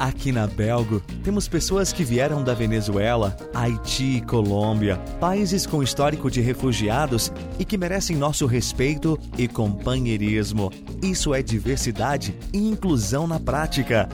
Aqui na Belgo, temos pessoas que vieram da Venezuela, Haiti e Colômbia, países com histórico de refugiados e que merecem nosso respeito e companheirismo. Isso é diversidade e inclusão na prática.